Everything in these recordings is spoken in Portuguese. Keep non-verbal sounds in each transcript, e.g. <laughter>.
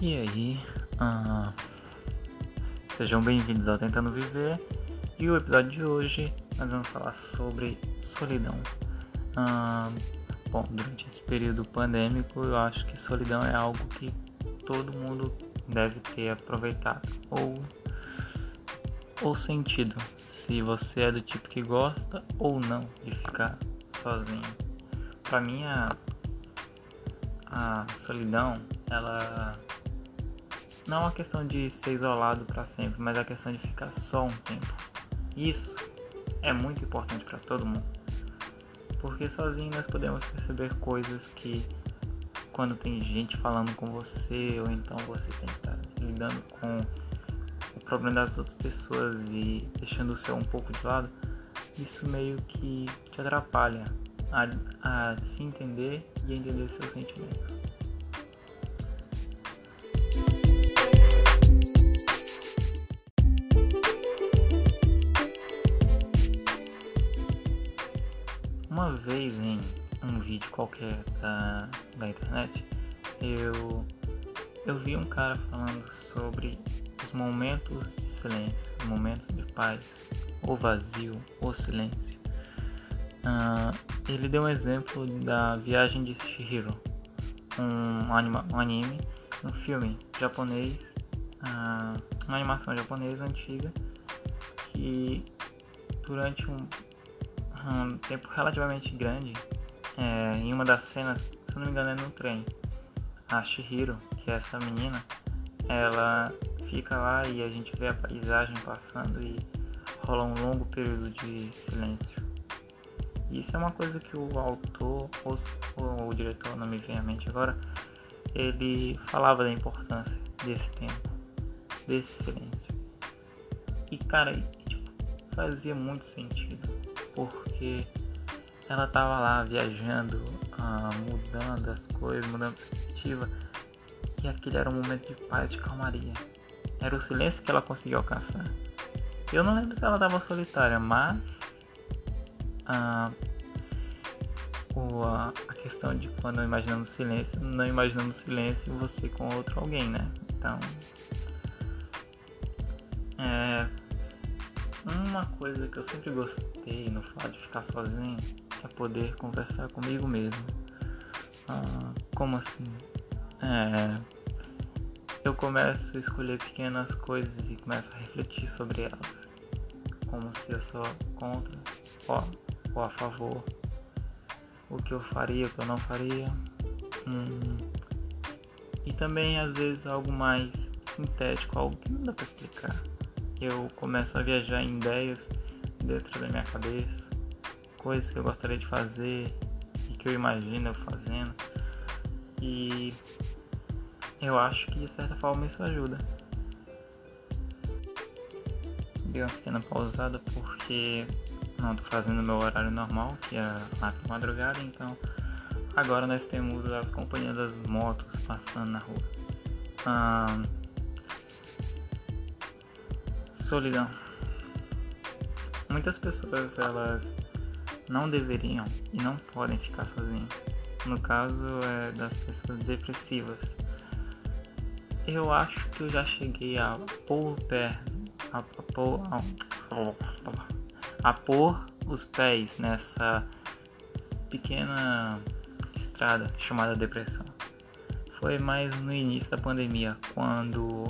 E aí, uh, sejam bem-vindos ao Tentando Viver. E o episódio de hoje nós vamos falar sobre solidão. Uh, bom, durante esse período pandêmico, eu acho que solidão é algo que todo mundo deve ter aproveitado ou, ou sentido. Se você é do tipo que gosta ou não de ficar sozinho. Para mim, a, a solidão, ela não uma questão de ser isolado para sempre, mas a questão de ficar só um tempo. Isso é muito importante para todo mundo. Porque sozinho nós podemos perceber coisas que quando tem gente falando com você ou então você tem que estar lidando com o problema das outras pessoas e deixando o seu um pouco de lado, isso meio que te atrapalha a, a se entender e a entender seus sentimentos. Vídeo qualquer da, da internet, eu, eu vi um cara falando sobre os momentos de silêncio, os momentos de paz, o vazio, o silêncio. Uh, ele deu um exemplo da Viagem de Shihiro, um, anima, um anime, um filme japonês, uh, uma animação japonesa antiga que durante um um tempo relativamente grande é, em uma das cenas, se não me engano é no trem. A Shihiro, que é essa menina, ela fica lá e a gente vê a paisagem passando e rola um longo período de silêncio. Isso é uma coisa que o autor, ou, ou o diretor, não me vem à mente agora, ele falava da importância desse tempo, desse silêncio. E cara, tipo, fazia muito sentido porque ela tava lá viajando, ah, mudando as coisas, mudando a perspectiva, e aquele era um momento de paz, de calmaria. Era o silêncio que ela conseguiu alcançar. Eu não lembro se ela estava solitária, mas ah, o, a, a questão de quando imaginamos silêncio, não imaginamos silêncio você com outro alguém, né? Então, é, uma coisa que eu sempre gostei no fato de ficar sozinho é poder conversar comigo mesmo. Ah, como assim? É, eu começo a escolher pequenas coisas e começo a refletir sobre elas. Como se eu sou contra ou, ou a favor. O que eu faria, o que eu não faria. Hum, e também às vezes algo mais sintético, algo que não dá para explicar eu começo a viajar em ideias dentro da minha cabeça, coisas que eu gostaria de fazer e que eu imagino eu fazendo. E eu acho que de certa forma isso ajuda. Dei uma pequena pausada porque não estou fazendo meu horário normal, que é lá para madrugada, então agora nós temos as companhias das motos passando na rua. Ah, Solidão. Muitas pessoas elas não deveriam e não podem ficar sozinhas. No caso é das pessoas depressivas. Eu acho que eu já cheguei a pôr pé, a, a, pôr, a, a pôr os pés nessa pequena estrada chamada depressão. Foi mais no início da pandemia, quando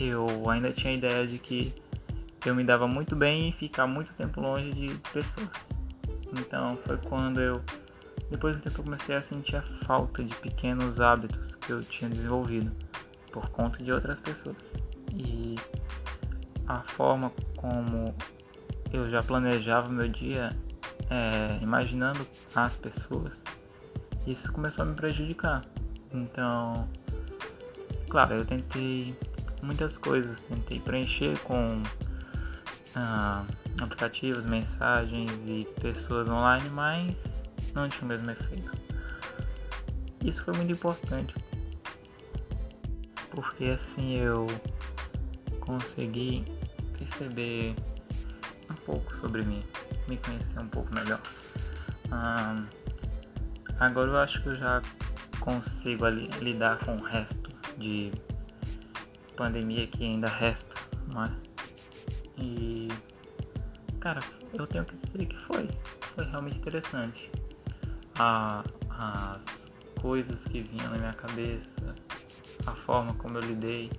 eu ainda tinha a ideia de que eu me dava muito bem em ficar muito tempo longe de pessoas. Então foi quando eu, depois do tempo, eu comecei a sentir a falta de pequenos hábitos que eu tinha desenvolvido por conta de outras pessoas. E a forma como eu já planejava meu dia, é, imaginando as pessoas, isso começou a me prejudicar. Então, claro, eu tentei muitas coisas, tentei preencher com ah, aplicativos, mensagens e pessoas online, mas não tinha o mesmo efeito. Isso foi muito importante, porque assim eu consegui perceber um pouco sobre mim, me conhecer um pouco melhor. Ah, agora eu acho que eu já consigo ali, lidar com o resto de pandemia que ainda resta, não é? E cara, eu tenho que dizer que foi, foi realmente interessante. A, as coisas que vinham na minha cabeça, a forma como eu lidei,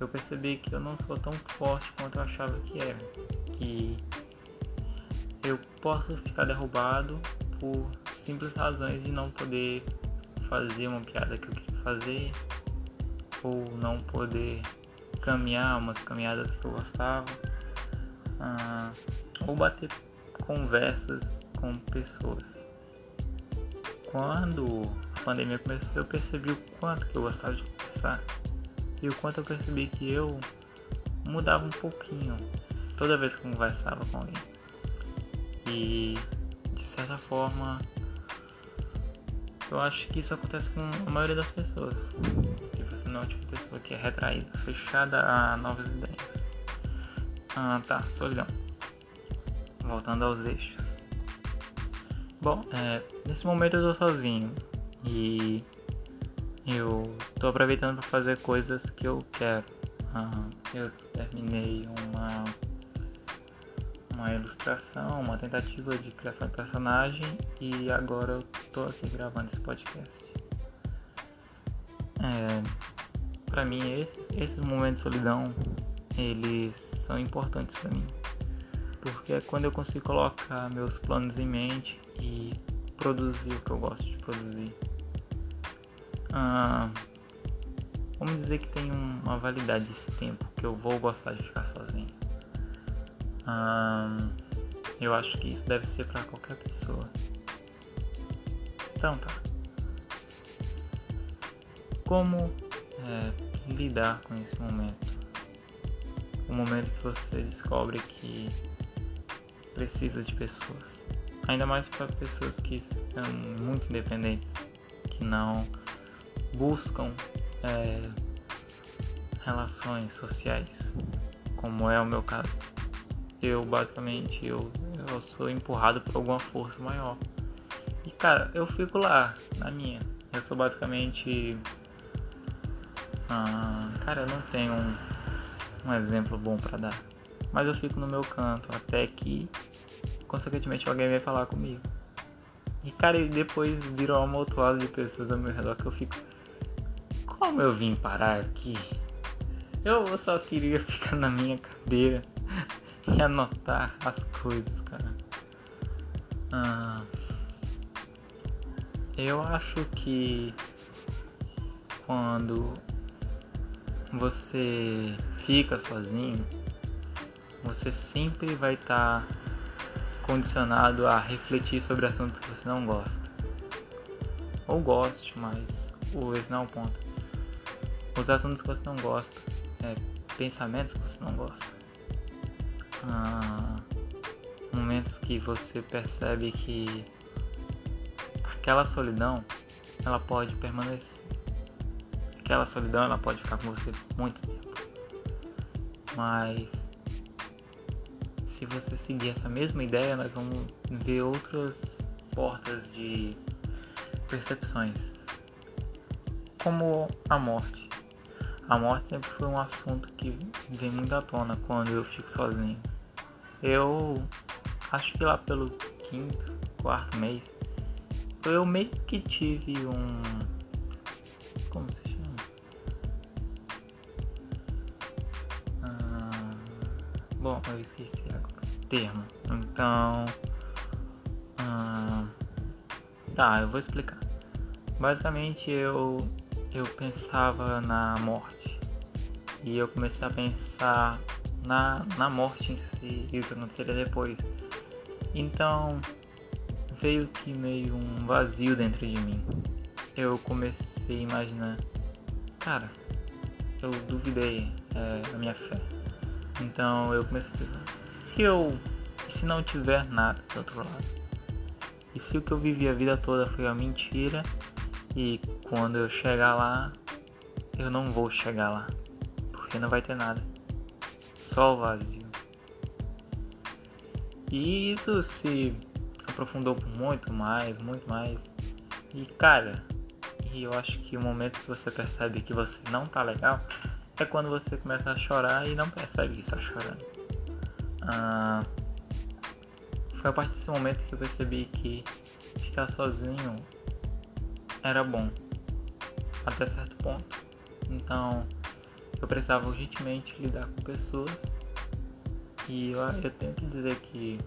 eu percebi que eu não sou tão forte quanto eu achava que era. Que eu posso ficar derrubado por simples razões de não poder fazer uma piada que eu queria fazer, ou não poder caminhar umas caminhadas que eu gostava, ah, ou bater conversas com pessoas. Quando a pandemia começou, eu percebi o quanto que eu gostava de conversar e o quanto eu percebi que eu mudava um pouquinho toda vez que eu conversava com alguém. E de certa forma eu acho que isso acontece com a maioria das pessoas. Que você não é o tipo pessoa que é retraída, fechada a novas ideias. Ah tá, solidão. Voltando aos eixos. Bom, é, nesse momento eu tô sozinho e eu tô aproveitando para fazer coisas que eu quero. Ah, eu terminei uma uma ilustração, uma tentativa de criação de personagem e agora eu tô aqui gravando esse podcast. É, para mim esses, esses momentos de solidão eles são importantes para mim porque é quando eu consigo colocar meus planos em mente e produzir o que eu gosto de produzir. Ah, vamos dizer que tem uma validade esse tempo que eu vou gostar de ficar sozinho. Ah, eu acho que isso deve ser para qualquer pessoa. Então tá. Como é, lidar com esse momento? O momento que você descobre que precisa de pessoas. Ainda mais para pessoas que são muito independentes, que não buscam é, relações sociais, como é o meu caso. Eu basicamente eu, eu sou empurrado por alguma força maior. E cara, eu fico lá, na minha. Eu sou basicamente. Ah, cara, eu não tenho um, um exemplo bom para dar. Mas eu fico no meu canto até que, consequentemente, alguém vai falar comigo. E cara, depois virou uma amontoado de pessoas ao meu redor que eu fico. Como eu vim parar aqui? Eu só queria <laughs> ficar na minha cadeira <laughs> e anotar as coisas, cara. Ah, eu acho que quando você fica sozinho, você sempre vai estar tá condicionado a refletir sobre assuntos que você não gosta. Ou goste, mas esse não é o ponto. Os assuntos que você não gosta, é, pensamentos que você não gosta. Ah, momentos que você percebe que aquela solidão ela pode permanecer. Aquela solidão ela pode ficar com você muito tempo. Mas se você seguir essa mesma ideia, nós vamos ver outras portas de percepções, como a morte. A morte sempre foi um assunto que vem muito à tona quando eu fico sozinho. Eu acho que lá pelo quinto, quarto mês, eu meio que tive um. Como se bom, eu esqueci agora termo. Então. Hum, tá, eu vou explicar. Basicamente eu, eu pensava na morte. E eu comecei a pensar na, na morte em si e o que aconteceria depois. Então veio que meio um vazio dentro de mim. Eu comecei a imaginar, cara, eu duvidei é, da minha fé. Então eu comecei a pensar, se eu. se não tiver nada do outro lado? E se o que eu vivi a vida toda foi uma mentira e quando eu chegar lá, eu não vou chegar lá, porque não vai ter nada, só o vazio. E isso se aprofundou muito mais, muito mais. E cara, e eu acho que o momento que você percebe que você não tá legal é quando você começa a chorar e não percebe que está chorando. Ah, foi a partir desse momento que eu percebi que ficar sozinho era bom, até certo ponto. Então eu precisava urgentemente lidar com pessoas e eu, eu tenho que dizer que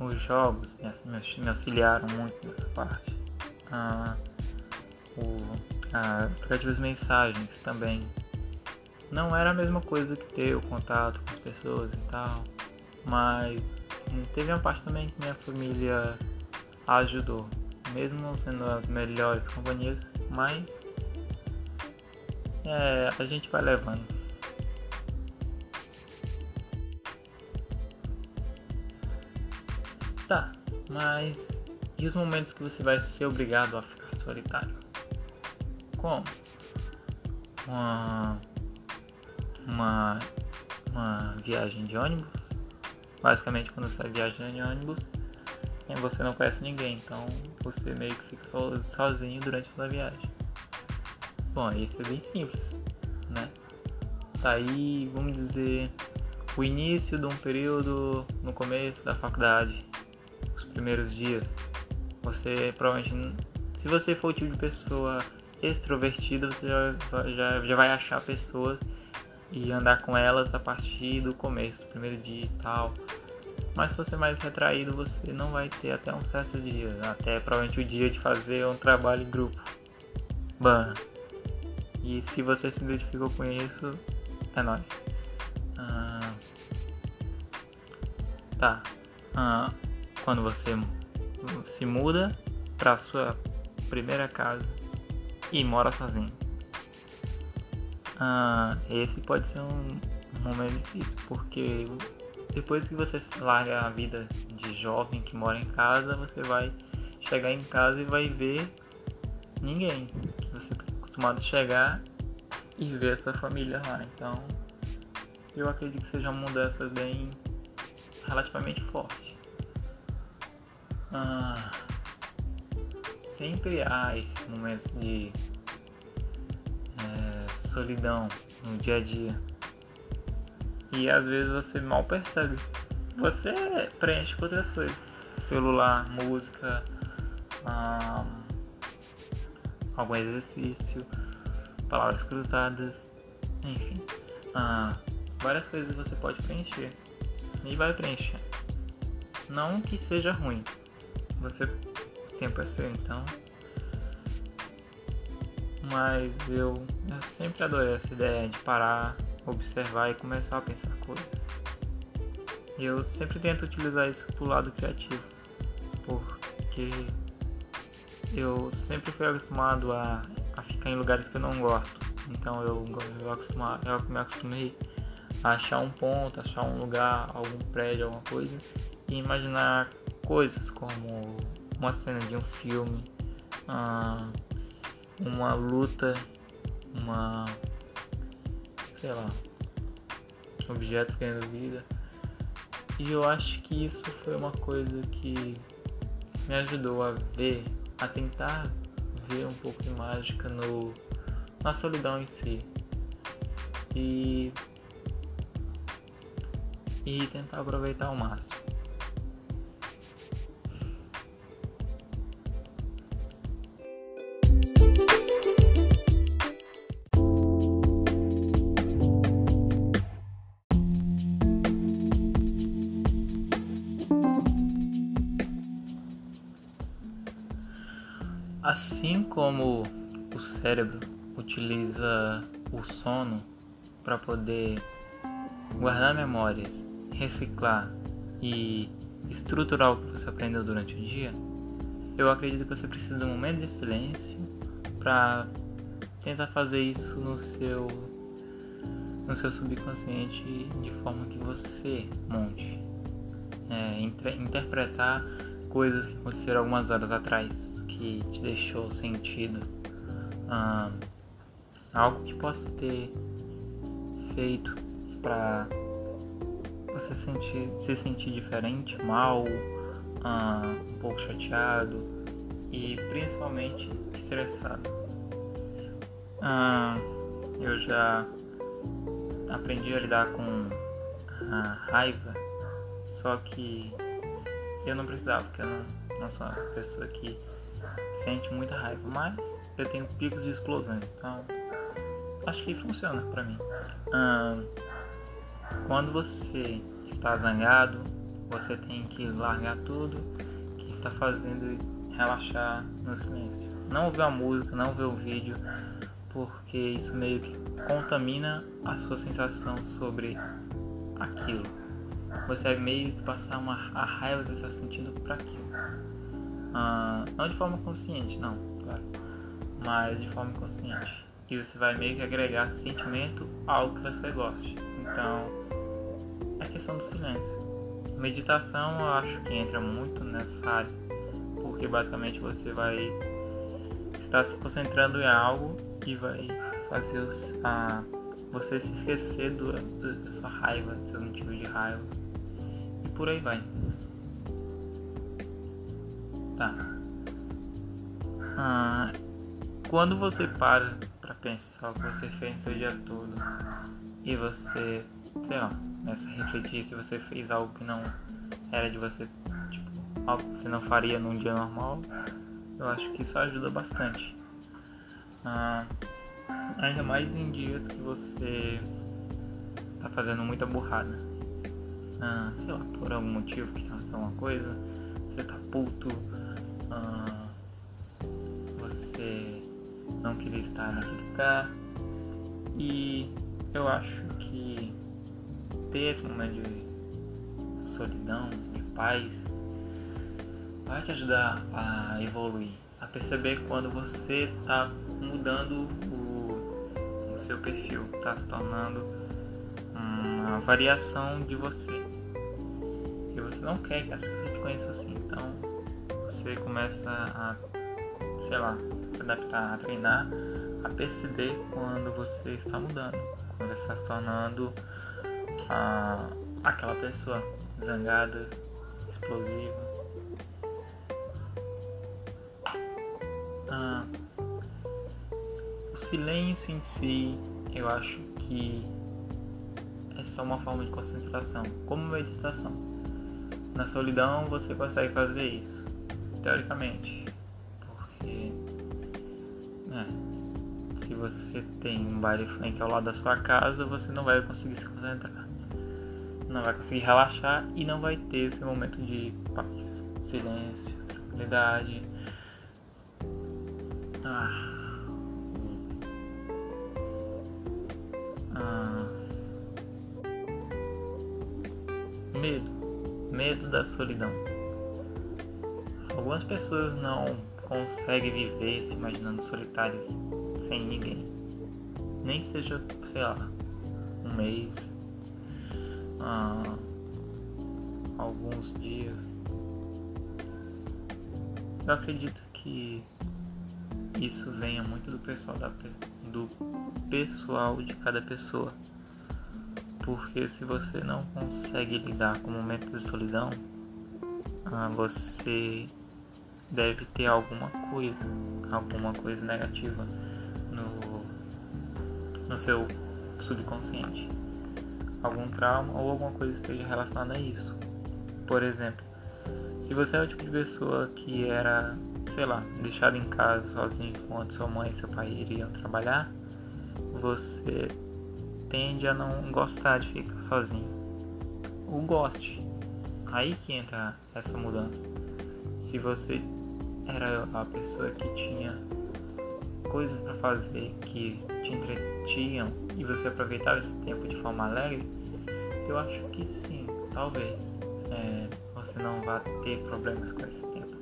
os jogos me, auxiliaram muito nessa parte. Ah, o, ah, mensagens também. Não era a mesma coisa que ter o contato com as pessoas e tal, mas teve uma parte também que minha família ajudou, mesmo sendo as melhores companhias, mas é, a gente vai levando. Tá, mas e os momentos que você vai ser obrigado a ficar solitário? Como? Uma, uma, uma viagem de ônibus? Basicamente, quando você está viajando de ônibus, você não conhece ninguém, então você meio que fica sozinho durante a sua viagem. Bom, isso é bem simples, né? Tá aí, vamos dizer, o início de um período no começo da faculdade, os primeiros dias. Você provavelmente, se você for o tipo de pessoa extrovertida, você já, já, já vai achar pessoas e andar com elas a partir do começo, do primeiro dia e tal. Mas se você é mais retraído, você não vai ter até um certo dia, até provavelmente o dia de fazer um trabalho em grupo. Bam, e se você se identificou com isso, é nóis. Ah, tá. Ah, quando você se muda para sua primeira casa e mora sozinho. Ah, esse pode ser um, momento difícil, porque depois que você larga a vida de jovem que mora em casa, você vai chegar em casa e vai ver ninguém. Você acostumado a chegar e ver essa família lá. Então, eu acredito que seja uma mudança bem relativamente forte. Ah, sempre há esses momentos de é, solidão no dia a dia. E às vezes você mal percebe. Você preenche com outras coisas. Celular, música, algum exercício, palavras cruzadas, enfim. Várias coisas você pode preencher. E vai preencher. Não que seja ruim. Você tem para ser então. Mas eu, eu sempre adorei essa ideia de parar, observar e começar a pensar coisas. E eu sempre tento utilizar isso pro lado criativo. Porque eu sempre fui acostumado a, a ficar em lugares que eu não gosto. Então eu, eu, eu me acostumei a achar um ponto, achar um lugar, algum prédio, alguma coisa e imaginar coisas como uma cena de um filme, ah, uma luta, uma sei lá, objetos ganhando vida. E eu acho que isso foi uma coisa que me ajudou a ver a tentar ver um pouco de mágica no, na solidão em si. E, e tentar aproveitar ao máximo. Como o cérebro utiliza o sono para poder guardar memórias, reciclar e estruturar o que você aprendeu durante o dia, eu acredito que você precisa de um momento de silêncio para tentar fazer isso no seu no seu subconsciente de forma que você monte, é, interpretar coisas que aconteceram algumas horas atrás que te deixou sentido, ah, algo que possa ter feito para você sentir, se sentir diferente, mal, ah, um pouco chateado e principalmente estressado. Ah, eu já aprendi a lidar com a raiva, só que eu não precisava, porque eu não, não sou uma pessoa que sente muita raiva, mas eu tenho picos de explosões, então acho que funciona para mim. quando você está zangado, você tem que largar tudo que está fazendo relaxar no silêncio. Não ouvir a música, não ver o vídeo, porque isso meio que contamina a sua sensação sobre aquilo. Você vai meio que passar uma, a raiva que você está sentindo para aquilo. Ah, não de forma consciente, não, claro, mas de forma inconsciente. E você vai meio que agregar sentimento a algo que você goste. Então, é questão do silêncio. Meditação eu acho que entra muito nessa área, porque basicamente você vai estar se concentrando em algo e vai fazer os, a, você se esquecer do, do, da sua raiva, do seu motivo de raiva. E por aí vai. Ah, quando você para para pensar o que você fez no seu dia todo e você, sei lá, começa a refletir se você fez algo que não era de você, tipo, algo que você não faria num dia normal, eu acho que isso ajuda bastante. Ah, ainda mais em dias que você tá fazendo muita burrada. Ah, sei lá, por algum motivo que tá fazendo alguma coisa, você tá puto, ah, você não queria estar naquele lugar. E eu acho que ter esse momento de solidão, de paz, vai te ajudar a evoluir, a perceber quando você está mudando o, o seu perfil, está se tornando uma variação de você. E você não quer que as pessoas te conheçam assim, então você começa a, sei lá, se adaptar, a treinar, a perceber quando você está mudando, quando você está se tornando a, aquela pessoa zangada, explosiva. Ah, o silêncio em si, eu acho que é só uma forma de concentração, como meditação. Na solidão você consegue fazer isso, teoricamente, porque né, se você tem um baile funk ao lado da sua casa, você não vai conseguir se concentrar não vai conseguir relaxar e não vai ter esse momento de paz, silêncio, tranquilidade. Ah. Ah. Medo, medo da solidão. Algumas pessoas não conseguem viver se imaginando solitárias sem ninguém, nem que seja, sei lá, um mês, há alguns dias. Eu acredito que isso venha muito do pessoal da, do pessoal de cada pessoa. Porque se você não consegue lidar com momentos de solidão, ah, você deve ter alguma coisa, alguma coisa negativa no, no seu subconsciente algum trauma ou alguma coisa esteja relacionada a isso. Por exemplo, se você é o tipo de pessoa que era, sei lá, deixado em casa sozinho enquanto sua mãe e seu pai iriam trabalhar, você tende a não gostar de ficar sozinho. Ou goste. Aí que entra essa mudança. Se você era a pessoa que tinha coisas para fazer que te entretinham e você aproveitava esse tempo de forma alegre, eu acho que sim, talvez é, você não vá ter problemas com esse tempo.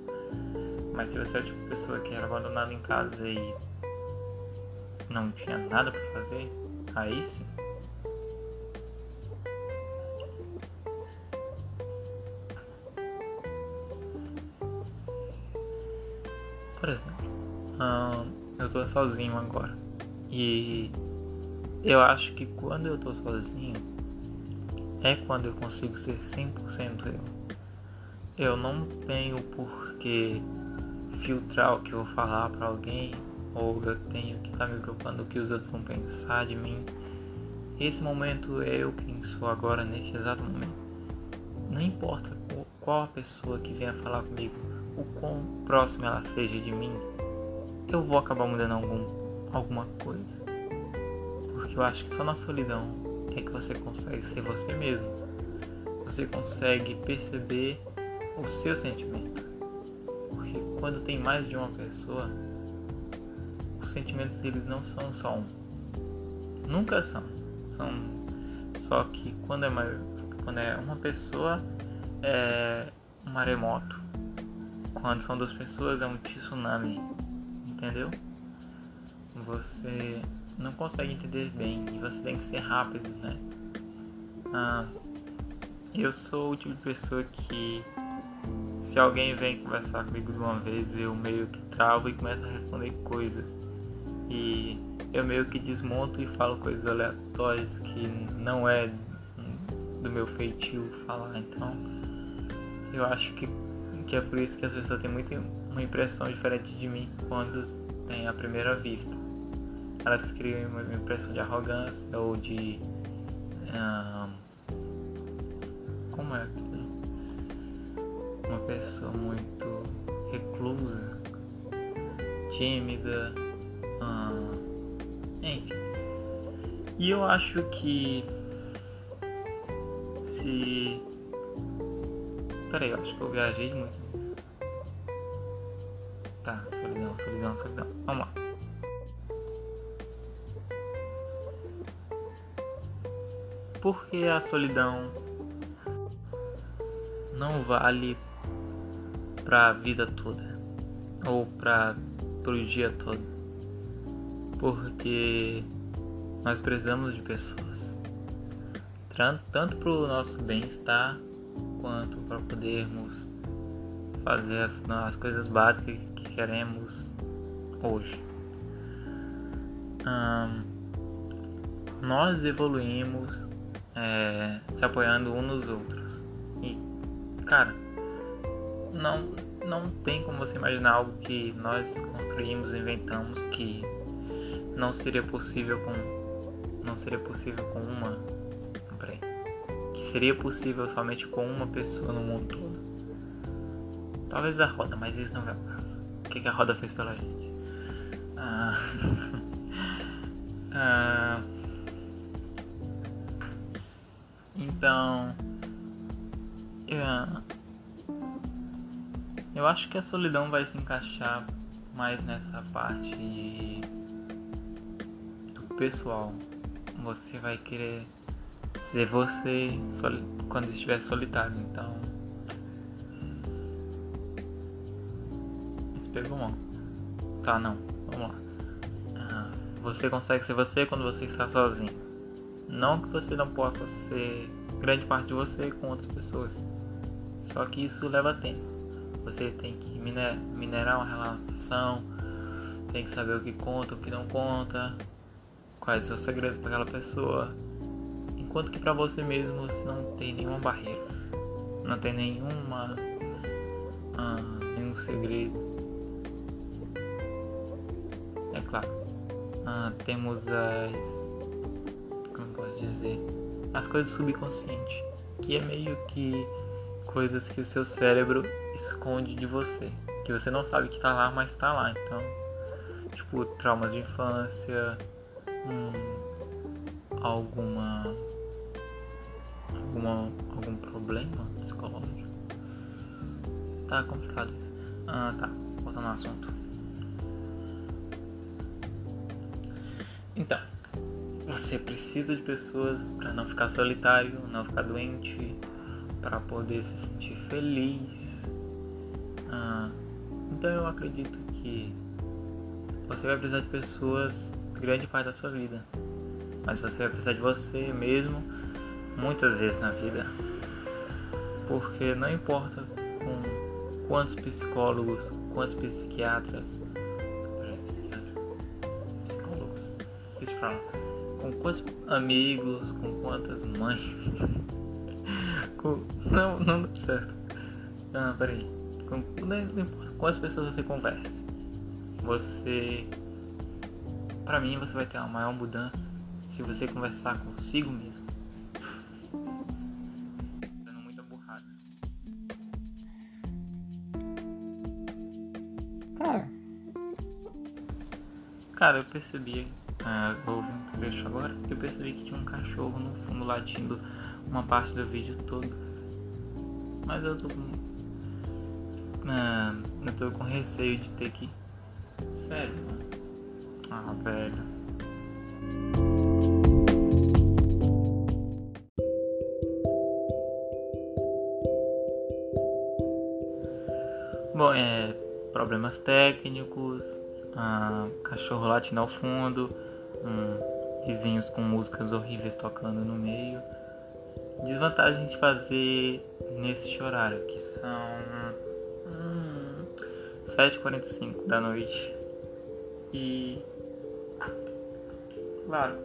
Mas se você é tipo pessoa que era abandonada em casa e não tinha nada para fazer, aí sim. Sozinho agora. E eu acho que quando eu tô sozinho é quando eu consigo ser 100% eu. Eu não tenho por que filtrar o que eu vou falar para alguém ou eu tenho que estar tá me preocupando do que os outros vão pensar de mim. Esse momento é eu quem sou agora, nesse exato momento. Não importa qual a pessoa que venha falar comigo, o quão próxima ela seja de mim, eu vou acabar mudando algum, alguma coisa. Porque eu acho que só na solidão é que você consegue ser você mesmo. Você consegue perceber os seus sentimentos. Porque quando tem mais de uma pessoa, os sentimentos deles não são só um. Nunca são. São só que quando é mais, quando é uma pessoa é um maremoto. Quando são duas pessoas é um tsunami. Entendeu? Você não consegue entender bem e você tem que ser rápido, né? Ah, eu sou o tipo de pessoa que se alguém vem conversar comigo de uma vez, eu meio que travo e começo a responder coisas. E eu meio que desmonto e falo coisas aleatórias que não é do meu feitio falar. Então, eu acho que, que é por isso que as pessoas têm muito uma impressão diferente de mim quando tem a primeira vista. Elas criam uma impressão de arrogância ou de. como é aquilo? Uma pessoa muito reclusa, tímida, enfim. E eu acho que se. Peraí, eu acho que eu viajei muito. Tá, solidão, solidão, solidão. Vamos lá. Porque a solidão não vale pra vida toda ou para pro dia todo. Porque nós precisamos de pessoas tanto para o nosso bem-estar quanto para podermos fazer as, as, coisas básicas que queremos hoje. nós evoluímos é, se apoiando uns nos outros. E, cara, não, não tem como você imaginar algo que nós construímos, inventamos que não seria possível com não seria possível com uma seria possível somente com uma pessoa no mundo todo. Talvez a roda, mas isso não é o caso. O que, a roda fez pela gente? Ah, <laughs> ah, então, eu, eu acho que a solidão vai se encaixar mais nessa parte de, do pessoal. Você vai querer ser você quando estiver solitário. Então. Tá, não. Vamos lá. Ah, você consegue ser você quando você está sozinho. Não que você não possa ser grande parte de você com outras pessoas. Só que isso leva tempo. Você tem que minerar uma relação, tem que saber o que conta, o que não conta, quais são os segredos para aquela pessoa Enquanto que para você mesmo você não tem nenhuma barreira, não tem nenhuma ah, nenhum segredo. Claro, ah, temos as como posso dizer as coisas subconscientes, que é meio que coisas que o seu cérebro esconde de você, que você não sabe que tá lá, mas tá lá. Então, tipo traumas de infância, hum, alguma alguma, algum problema psicológico? Tá complicado isso. Ah, tá. Voltando ao assunto. Então, você precisa de pessoas para não ficar solitário, não ficar doente, para poder se sentir feliz. Ah, então eu acredito que você vai precisar de pessoas grande parte da sua vida. Mas você vai precisar de você mesmo muitas vezes na vida. Porque não importa com quantos psicólogos, quantos psiquiatras, pra com quantos amigos, com quantas mães, <laughs> com, não, não dá certo. Ah, peraí. Com, não importa quantas pessoas você conversa, você para mim você vai ter uma maior mudança se você conversar consigo mesmo. Dando muita burrada. Cara. Cara, eu percebi. Ah, vou ouvir um trecho agora. Eu percebi que tinha um cachorro no fundo latindo uma parte do vídeo todo. Mas eu tô com. Ah, eu tô com receio de ter que. Sério, mano. Ah, velho. Bom, é problemas técnicos, ah, cachorro latindo ao fundo, um, vizinhos com músicas horríveis tocando no meio. Desvantagens de fazer nesse horário, que são hum, 7h45 da noite. E claro,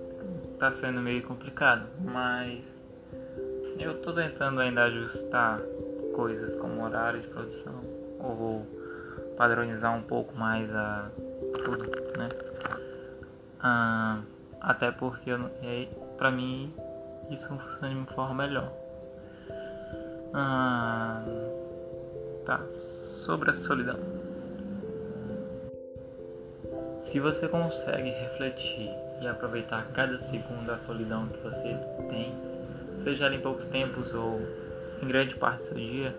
tá sendo meio complicado, mas eu tô tentando ainda ajustar coisas como horário de produção ou padronizar um pouco mais a tudo, né? Ah, até porque para mim isso funciona de uma forma melhor. Ah, tá, sobre a solidão. Se você consegue refletir e aproveitar cada segundo da solidão que você tem, seja em poucos tempos ou em grande parte do seu dia,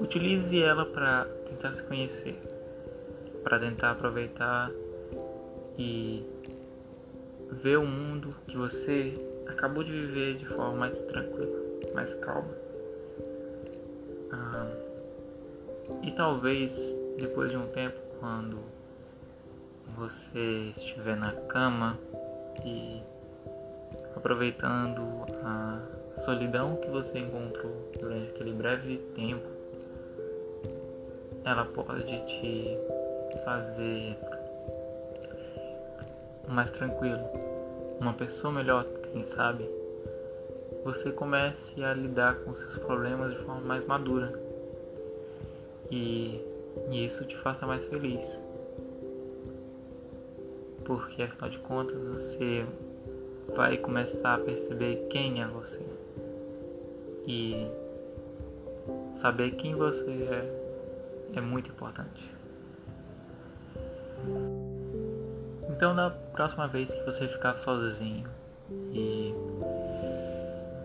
Utilize ela para tentar se conhecer, para tentar aproveitar e ver o mundo que você acabou de viver de forma mais tranquila, mais calma. Ah, e talvez depois de um tempo, quando você estiver na cama e aproveitando a solidão que você encontrou durante aquele breve tempo ela pode te fazer mais tranquilo, uma pessoa melhor, quem sabe. Você comece a lidar com seus problemas de forma mais madura e, e isso te faça mais feliz. Porque afinal de contas você vai começar a perceber quem é você e saber quem você é é muito importante. Então, na próxima vez que você ficar sozinho e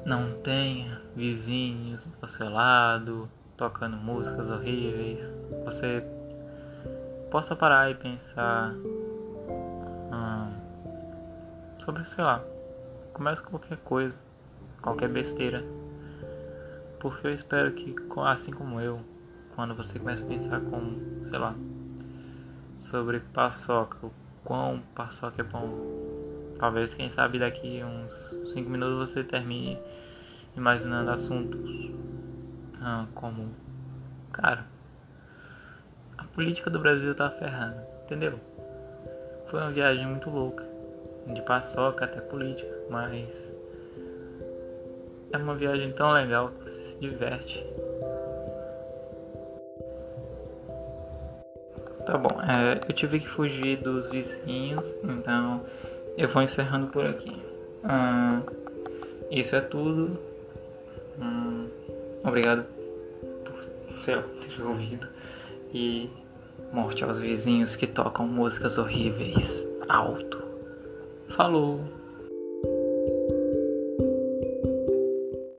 não tenha vizinhos do seu lado tocando músicas horríveis, você possa parar e pensar hum, sobre, sei lá, comece com qualquer coisa, qualquer besteira. Porque eu espero que, assim como eu, quando você começa a pensar como, sei lá, sobre paçoca, quão paçoca é bom. Talvez, quem sabe, daqui uns 5 minutos você termine imaginando assuntos ah, como, cara, a política do Brasil tá ferrando, entendeu? Foi uma viagem muito louca, de paçoca até política, mas é uma viagem tão legal que você se diverte Tá bom, é, eu tive que fugir dos vizinhos, então eu vou encerrando por aqui. Hum, isso é tudo. Hum, obrigado por sei lá, ter ouvido. E morte aos vizinhos que tocam músicas horríveis alto. Falou!